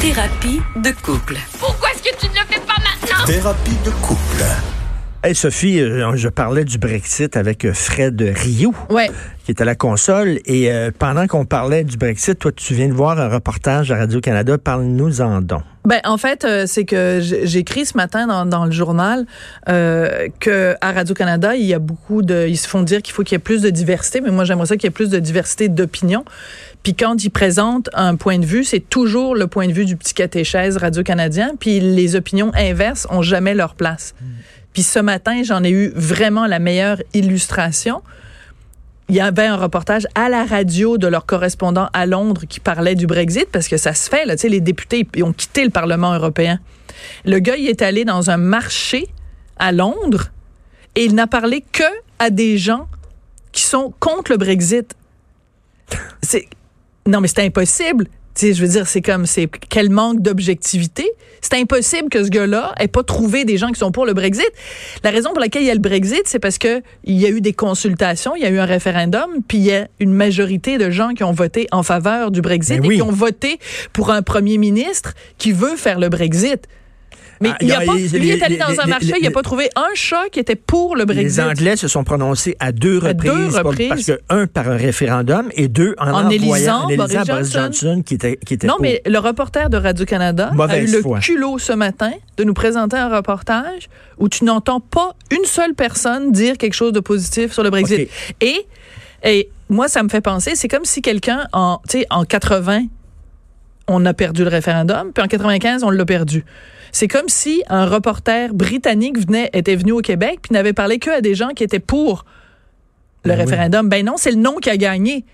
Thérapie de couple. Pourquoi est-ce que tu ne le fais pas maintenant? Thérapie de couple. Hey Sophie, euh, je parlais du Brexit avec euh, Fred Rioux, Ouais. qui est à la console. Et euh, pendant qu'on parlait du Brexit, toi, tu viens de voir un reportage à Radio-Canada. Parle-nous en don. Ben en fait, c'est que j- j'ai écrit ce matin dans, dans le journal euh, que à Radio Canada, il y a beaucoup de, ils se font dire qu'il faut qu'il y ait plus de diversité, mais moi j'aimerais ça qu'il y ait plus de diversité d'opinion. Puis quand ils présentent un point de vue, c'est toujours le point de vue du petit catéchèse Radio Canadien. Puis les opinions inverses ont jamais leur place. Puis ce matin, j'en ai eu vraiment la meilleure illustration. Il y avait un reportage à la radio de leur correspondant à Londres qui parlait du Brexit parce que ça se fait là, tu sais les députés ont quitté le Parlement européen. Le gars il est allé dans un marché à Londres et il n'a parlé que à des gens qui sont contre le Brexit. C'est non mais c'est impossible. Sais, je veux dire, c'est comme, c'est quel manque d'objectivité? C'est impossible que ce gars-là ait pas trouvé des gens qui sont pour le Brexit. La raison pour laquelle il y a le Brexit, c'est parce que il y a eu des consultations, il y a eu un référendum, puis il y a une majorité de gens qui ont voté en faveur du Brexit Ben et qui ont voté pour un premier ministre qui veut faire le Brexit. Mais Ah, il a y a- pas, les- lui est allé les- dans un les- marché, il n'a les- pas trouvé un chat qui était pour le Brexit. Les Anglais se sont prononcés à deux À reprises. deux pour- reprises. Parce que, un, par un référendum, et deux, en, En élisant en Boris Boris Johnson. Qui était, qui était Non, pour. mais le reporter de Radio-Canada a eu le foi. culot ce matin de nous présenter un reportage où tu n'entends pas une seule personne dire quelque chose de positif sur le Brexit. Et, et moi, ça me fait penser, c'est comme si quelqu'un, en, en 80, on a perdu le référendum, puis en 95, on l'a perdu. C'est comme si un reporter britannique venait, était venu au Québec, puis n'avait parlé que à des gens qui étaient pour le Ben oui. référendum. Ben non, c'est le non qui a gagné.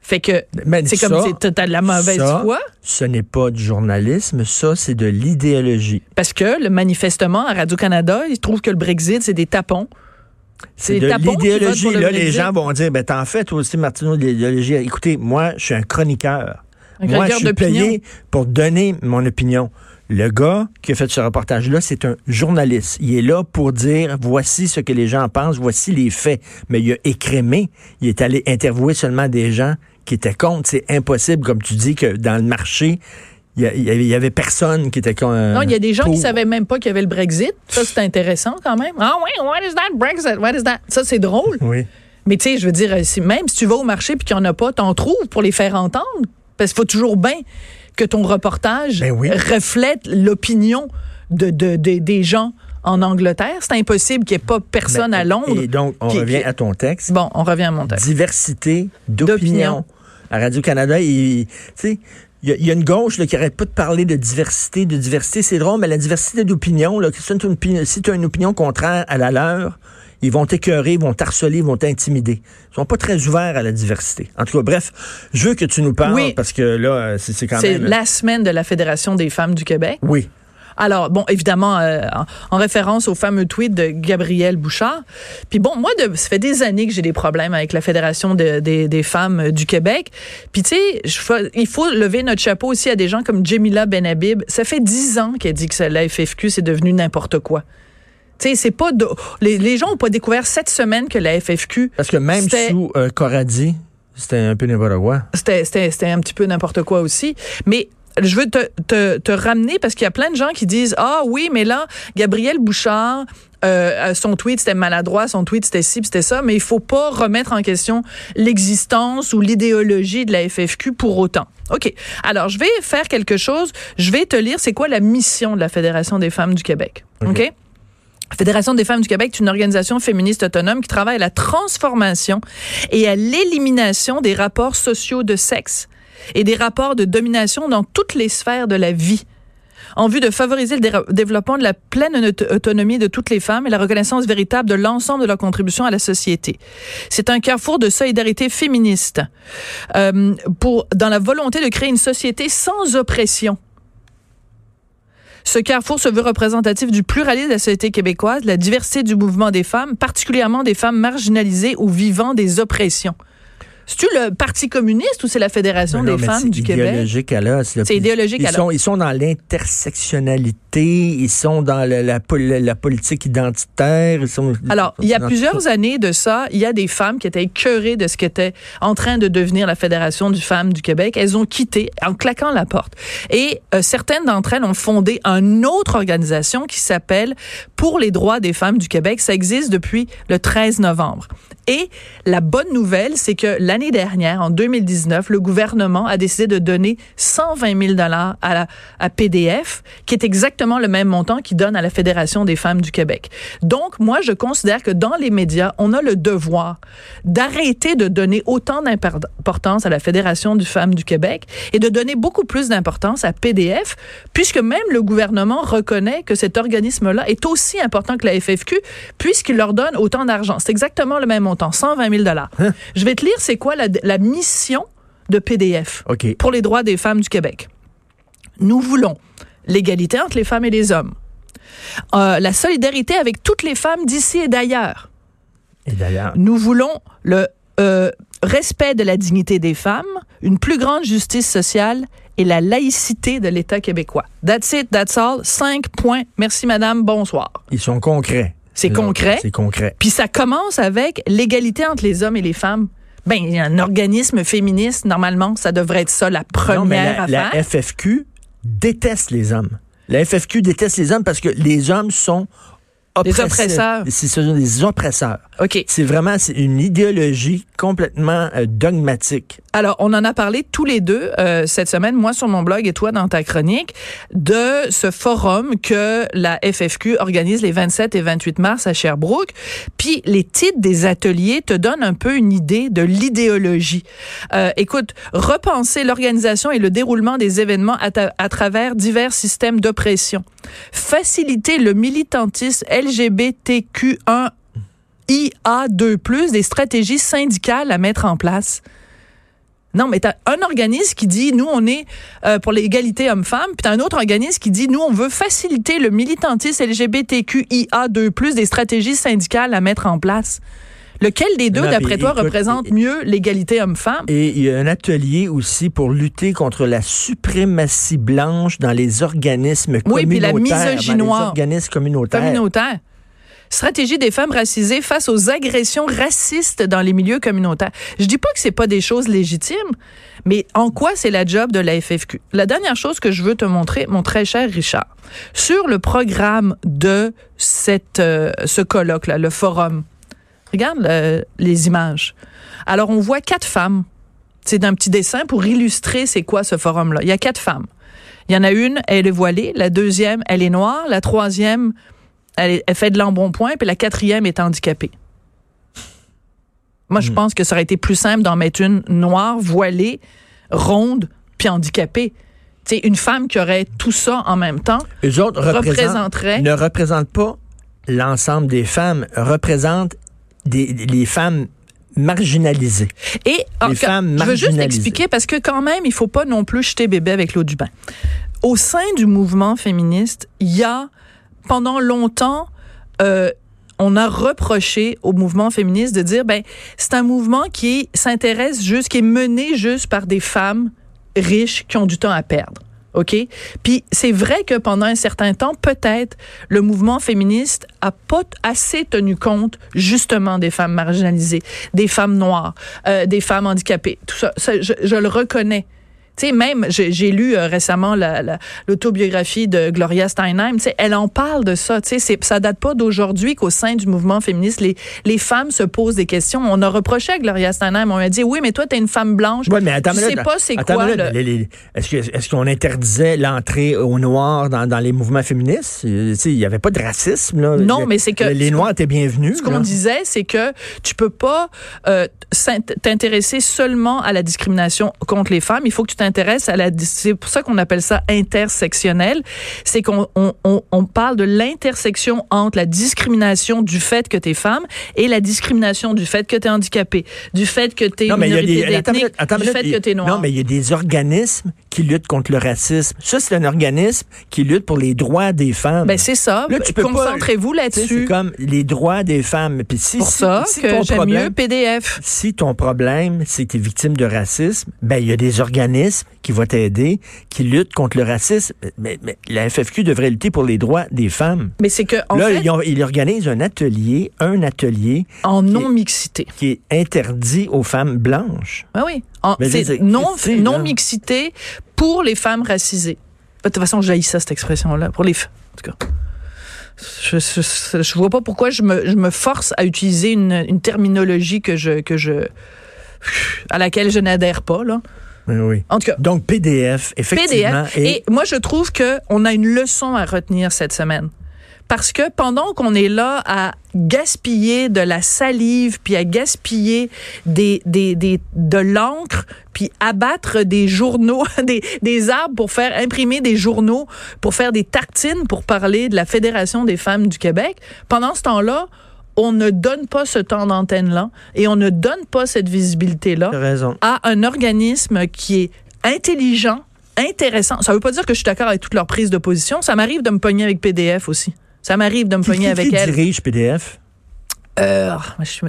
Fait que Ben, c'est ça- comme si t'as de la mauvaise ça, foi. Ce n'est pas du journalisme, ça, c'est de l'idéologie. Parce que, le, manifestement, à Radio-Canada, ils trouvent que le Brexit, c'est des tapons. C'est des de l'idéologie. le Là, les gens vont dire, ben, t'en fais, toi aussi, Martineau, de l'idéologie. Écoutez, moi, je suis un chroniqueur. Un moi, je suis payé pour donner mon opinion. Le gars qui a fait ce reportage-là, c'est un journaliste. Il est là pour dire voici ce que les gens pensent, voici les faits. Mais il a écrémé. Il est allé interviewer seulement des gens qui étaient contre. C'est impossible, comme tu dis, que dans le marché, il y, avait, il y avait personne qui était contre. Non, il y a des gens pour. qui savaient même pas qu'il y avait le Brexit. Ça, c'est intéressant quand même. Ah oui, what is that Brexit? What is that? Ça, c'est drôle. Oui. Mais tu sais, je veux dire, même si tu vas au marché puis qu'il n'y en a pas, t'en trouves pour les faire entendre? Parce qu'il faut toujours bien que ton reportage Ben oui. reflète l'opinion de, de- de- des gens en Angleterre. C'est impossible qu'il n'y ait pas personne Mais- à Londres. Et donc, on qui- revient qui- à ton texte. Bon, on revient à mon texte. diversité D'opinion. À Radio-Canada, tu sais, il y, a- il y a une gauche là, qui arrête pas de parler de diversité, de diversité. C'est drôle, mais la diversité d'opinion, si tu as une opinion, une contraire à la leur, ils vont t'écœurer, ils vont t'harceler, ils vont t'intimider. Ils sont pas très ouverts à la diversité. En tout cas, bref, je veux que tu nous parles Oui. parce que là, euh, c'est c'est quand C'est même... la semaine de la Fédération des femmes du Québec. Oui. Alors, bon, évidemment, euh, en, en référence au fameux tweet de Gabrielle Bouchard. Puis bon, moi, de, ça fait des années que j'ai des problèmes avec la Fédération de- des- des femmes euh, du Québec. Puis tu sais, il faut lever notre chapeau aussi à des gens comme Jemila Benhabib. Ça fait dix ans qu'elle dit que la FFQ, c'est devenu n'importe quoi. Tu sais, c'est pas... de- les, les gens ont pas découvert cette semaine que la FFQ... Parce que même sous euh, Coradi, c'était un peu n'importe quoi. c'était un petit peu n'importe quoi aussi mais je veux te, te, te ramener parce qu'il y a plein de gens qui disent ah oui mais là Gabriel Bouchard euh, son tweet c'était maladroit son tweet c'était ci c'était ça mais il faut pas remettre en question l'existence ou l'idéologie de la FFQ pour autant. Ok. Alors je vais faire quelque chose. Je vais te lire c'est quoi la mission de la Fédération des femmes du Québec? Ok, la Fédération des femmes du Québec est une organisation féministe autonome qui travaille à la transformation et à l'élimination des rapports sociaux de sexe et des rapports de domination dans toutes les sphères de la vie en vue de favoriser le dé- développement de la pleine auto- autonomie de toutes les femmes et la reconnaissance véritable de l'ensemble de leur contribution à la société. C'est un carrefour de solidarité féministe euh, pour, dans la volonté de créer une société sans oppression. Ce carrefour se veut représentatif du pluralisme de la société québécoise, de la diversité du mouvement des femmes, particulièrement des femmes marginalisées ou vivant des oppressions. C'est-tu le Parti communiste ou c'est la Fédération Non, des femmes c'est du Québec? idéologique à l'os. C'est idéologique ils à sont, ils sont dans l'intersectionnalité, ils sont dans la, pol- la politique identitaire. Ils sont, Alors, il y a plusieurs années de ça, il y a des femmes qui étaient écœurées de ce qu'était en train de devenir la Fédération du femmes du Québec. Elles ont quitté en claquant la porte. Et euh, certaines d'entre elles ont fondé une autre organisation qui s'appelle Pour les droits des femmes du Québec. Ça existe depuis le 13 novembre. Et la bonne nouvelle, c'est que l'année dernière, en 2019, le gouvernement a décidé de donner 120 000 dollars à, la- à PDF, qui est exactement le même montant qu'il donne à la Fédération des femmes du Québec. Donc, moi, je considère que dans les médias, on a le devoir d'arrêter de donner autant d'importance à la Fédération du femmes du Québec et de donner beaucoup plus d'importance à PDF, puisque même le gouvernement reconnaît que cet organisme-là est aussi important que la FFQ, puisqu'il leur donne autant d'argent. C'est exactement le même montant, 120 000 dollars. Je vais te lire c'est quoi la, la mission de PDF pour les droits des femmes du Québec? Nous voulons l'égalité entre les femmes et les hommes, Euh, la solidarité avec toutes les femmes d'ici et d'ailleurs. Et d'ailleurs, Nous voulons le euh, respect de la dignité des femmes, une plus grande justice sociale et la laïcité de l'État québécois. That's it, that's all. Cinq points. Merci, madame. Bonsoir. ils sont concrets. C'est concret. C'est concret. Puis ça commence avec l'égalité entre les hommes et les femmes. Ben, il y a un organisme féministe, normalement, ça devrait être ça, la première Non, mais la, la affaire. FFQ déteste les hommes. La FFQ déteste les hommes parce que les hommes sont Des oppresseurs. C'est ce sont des oppresseurs. OK. C'est vraiment c'est une idéologie complètement euh, dogmatique. Alors, on en a parlé tous les deux euh, cette semaine, moi sur mon blog et toi dans ta chronique, de ce forum que la FFQ organise les 27 et 28 mars à Sherbrooke. Puis les titres des ateliers te donnent un peu une idée de l'idéologie. Euh, écoute, repenser l'organisation et le déroulement des événements à, travers divers systèmes d'oppression. Faciliter le militantisme LGBTQ1 IA2+, des stratégies syndicales à mettre en place. Non, mais t'as un organisme qui dit, nous, on est euh, pour l'égalité homme-femme, puis t'as un autre organisme qui dit, nous, on veut faciliter le militantisme LGBTQIA2+, des stratégies syndicales à mettre en place. Lequel des deux, d'après toi, écoute, représente mieux l'égalité homme-femme? Et il y a un atelier aussi pour lutter contre la suprématie blanche dans les organismes Oui, puis la communautaires. misogynie dans les organismes communautaires. communautaire. Stratégie des femmes racisées face aux agressions racistes dans les milieux communautaires. Je dis pas que c'est pas des choses légitimes, mais en quoi c'est la job de la FFQ? La dernière chose que je veux te montrer, mon très cher Richard, sur le programme de cette, euh, ce colloque-là, le forum, regarde le- les images. Alors, on voit quatre femmes. C'est d'un petit dessin pour illustrer c'est quoi ce forum-là. Il y a quatre femmes. Il y en a une, elle est voilée. La deuxième, elle est noire. La troisième, elle, fait de l'embonpoint. Puis la quatrième est handicapée. Moi, je pense que ça aurait été plus simple d'en mettre une noire, voilée, ronde, puis handicapée. Tu sais, une femme qui aurait tout ça en même temps Eux autres représenterait ne représentent pas l'ensemble des femmes, représentent des, les femmes marginalisées. Et en- Les femmes je veux juste expliquer parce que quand même, il faut pas non plus jeter bébé avec l'eau du bain. Au sein du mouvement féministe, il y a pendant longtemps, euh, on a reproché au mouvement féministe de dire ben c'est un mouvement qui s'intéresse juste, qui est mené juste par des femmes riches qui ont du temps à perdre. OK? Puis c'est vrai que pendant un certain temps, peut-être, le mouvement féministe a pas assez tenu compte justement des femmes marginalisées, des femmes noires, euh, des femmes handicapées. Tout ça, je le reconnais. Tu sais, même, j'ai lu euh, récemment la- la- l'autobiographie de Gloria Steinem. Tu sais, elle en parle de ça. Tu sais, ça date pas d'aujourd'hui qu'au sein du mouvement féministe, les, les femmes se posent des questions. On a reproché à Gloria Steinem, on a dit, oui, mais toi, t'es une femme blanche. Oui, mais attends, tu sais pas c'est quoi le- Est-ce est-ce qu'on interdisait l'entrée aux Noirs dans, dans les mouvements féministes? Euh, tu sais, Il n'y avait pas de racisme. Là. Non, mais c'est que- Les Noirs étaient bienvenus. Ce qu'on disait, c'est que tu peux pas euh, t'intéresser seulement à la discrimination contre les femmes. Il faut que tu t'intéresses m'intéresse, à la, c'est pour ça qu'on appelle ça intersectionnel, c'est qu'on on, on, on parle de l'intersection entre la discrimination du fait que tu es femme et la discrimination du fait que tu es handicapé, du fait que tu es Non, mais il y a minorité des, ethnique, attends du fait il- que noir. Non, mais il y a des organismes qui luttent contre le racisme. Ça, c'est un organisme qui lutte pour les droits des femmes. Ben c'est ça. Là, tu Concentrez-vous là-dessus. C'est comme les droits des femmes. Puis si, Pour si- ça si que ton j'aime mieux PDF. Si ton problème, c'est que tu es victime de racisme, ben il y a des organismes qui vont t'aider, qui luttent contre le racisme. Mais, mais la FFQ devrait lutter pour les droits des femmes. Mais c'est que en Là, fait, ils, ont- ils organisent un atelier, un atelier en non mixité. qui est interdit aux femmes blanches. Ah oui. C'est non, non là. mixité pour les femmes racisées. De toute façon, j'haïs ça, cette expression-là. Pour les femmes. En tout cas. Je, je, je vois pas pourquoi je me, je me force à utiliser une, une terminologie que je, que je, à laquelle je n'adhère pas, là. Oui, oui. En tout cas, Donc, PDF, effectivement. PDF. Et, moi, je trouve que on a une leçon à retenir cette semaine. Parce que pendant qu'on est là à gaspiller de la salive, puis à gaspiller des, des, des, de l'encre, puis abattre des journaux, des, des arbres pour faire imprimer des journaux, pour faire des tartines pour parler de la Fédération des femmes du Québec, pendant ce temps-là, on ne donne pas ce temps d'antenne-là et on ne donne pas cette visibilité-là à un organisme qui est intelligent, intéressant. Ça veut pas dire que je suis d'accord avec toutes leurs prises de position. Ça m'arrive de me pogner avec PDF aussi. Ça m'arrive de me Qui, pogner qui- avec qui elle. dirige PDF? Euh, moi, je suis,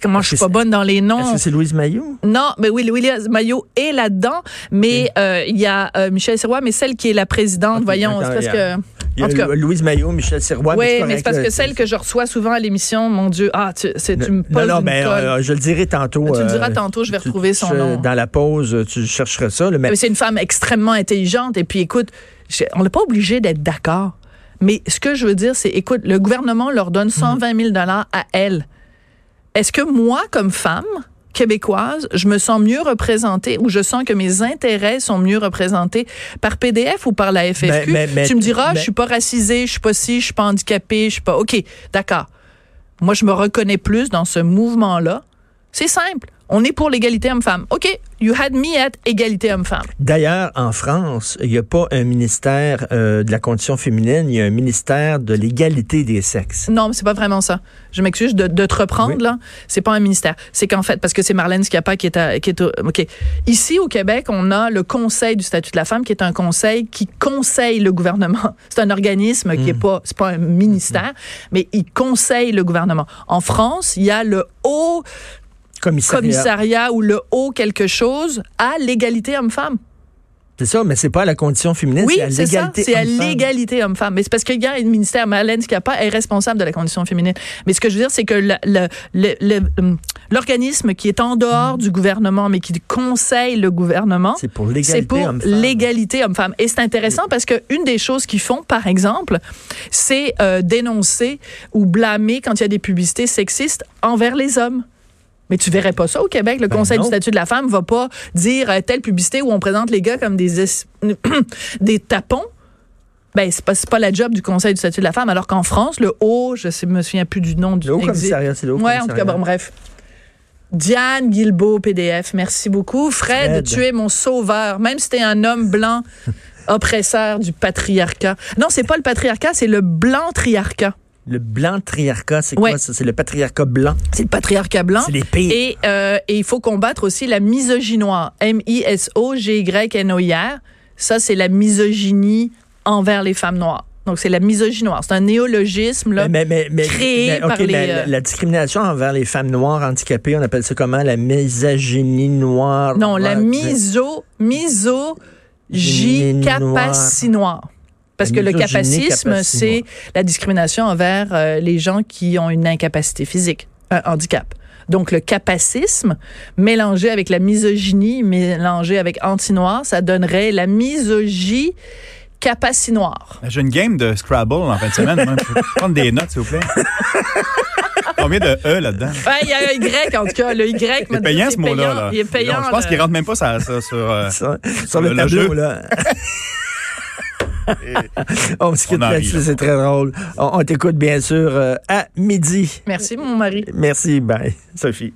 comment je suis Est-ce pas bonne dans les Est-ce noms. que c'est Louise Maillot? Non, mais oui, William Maillot est là-dedans, mais euh, il y a euh, Michel Serrois, mais celle qui est la présidente, voyons, c'est parce il y a- que... Il y En a tout cas- Lou- Louise Maillot, Michel Sirois. Oui, mais c'est parce que celle que je reçois souvent à l'émission, mon Dieu, ah, tu, c'est, tu me Non, poses non, une mais euh, je le dirai tantôt. Tu le diras tantôt, je vais tu- retrouver son nom. Dans la pause, tu chercheras ça. là, mais Mais c'est une femme extrêmement intelligente. Et puis, écoute, on n'est pas obligé d'être d'accord. Mais ce que je veux dire, c'est, écoute, le gouvernement leur donne 120 000 dollars à elle. Est-ce que moi, comme femme québécoise, je me sens mieux représentée ou je sens que mes intérêts sont mieux représentés par PDF ou par la FFQ? Mais- mais- mais- tu me diras, je suis pas racisée, je suis pas ci, je suis pas handicapée, je suis pas... OK, d'accord. Moi, je me reconnais plus dans ce mouvement-là. C'est simple. On est pour l'égalité homme-femme. OK, you had me at égalité homme-femme. D'ailleurs, en France, il n'y a pas un ministère euh, de la condition féminine, il y a un ministère de l'égalité des sexes. Non, mais c'est pas vraiment ça. Je m'excuse de, de te reprendre, Oui. là. C'est pas un ministère. C'est qu'en fait, parce que c'est Marlène Schiappa qui est, à, qui est au- OK. Ici, au Québec, on a le Conseil du statut de la femme, qui est un conseil qui conseille le gouvernement. C'est un organisme qui est pas, c'est pas un ministère, mais il conseille le gouvernement. En France, il y a le haut Commissariat. commissariat ou le haut quelque chose à l'égalité homme-femme. C'est ça, mais c'est pas à la condition féminine, Oui, c'est à c'est ça. l'égalité. C'est à l'égalité homme-femme. Mais c'est parce qu'il y a un ministère, Marlène Schiappa est responsable de la condition féminine. Mais ce que je veux dire, c'est que le- le- le- le- hum, l'organisme qui est en dehors du gouvernement, mais qui conseille le gouvernement, C'est pour c'est l'égalité pour homme-femme. l'égalité homme-femme. Et c'est intéressant parce que une des choses qu'ils font, par exemple, c'est euh, dénoncer ou blâmer quand il y a des publicités sexistes envers les hommes. Mais tu verrais pas ça au Québec. Le Ben Conseil non. du statut de la femme va pas dire euh, telle publicité où on présente les gars comme des es- des tapons. Ben c'est pas pas la job du Conseil du statut de la femme. Alors qu'en France, le haut, je sais, me souviens plus du nom du Le haut commissariat, c'est le haut Ouais, en tout cas, bon, bref. Diane Guilbeault, PDF, merci beaucoup. Fred, Fred. tu es mon sauveur. Même si t'es un homme blanc oppresseur du patriarcat. Non, c'est pas le patriarcat, c'est le blanc triarcat. Le blanc triarcat, c'est Ouais. quoi ça? C'est le patriarcat blanc? C'est le patriarcat blanc. C'est les pires. Et, euh, et il faut combattre aussi la misogynie noire. M-I-S-O-G-Y-N-O-I-R. Ça, c'est la misogynie envers les femmes noires. Donc, c'est la misogynie noire. C'est un néologisme, là. mais, mais, mais, créé par les, la, la discrimination envers les femmes noires handicapées, on appelle ça comment? La misogynie noire. non, la Ouais, miso, miso, Génie capacinoire. Parce que le capacisme, c'est la discrimination envers euh, les gens qui ont une incapacité physique, un handicap. Donc, le capacisme, mélangé avec la misogynie, mélangé avec anti-noir, ça donnerait la misogynie capacinoire. J'ai une game de Scrabble en fin de semaine. Moi. Je peux prendre des notes, s'il vous plaît. Combien de E là-dedans? Ouais, Il y a un Y, en tout cas. Le Y, C'est payant ce mot-là. Là. Il est payant. Je pense le- qu'il rentre même pas ça, ça sur. euh, Ça, sur le, Le tableau, jeu. là. on rit, là-dessus, là. c'est très drôle. On, on t'écoute, bien sûr, euh, à midi. Merci, mon mari. Merci, bye, Sophie.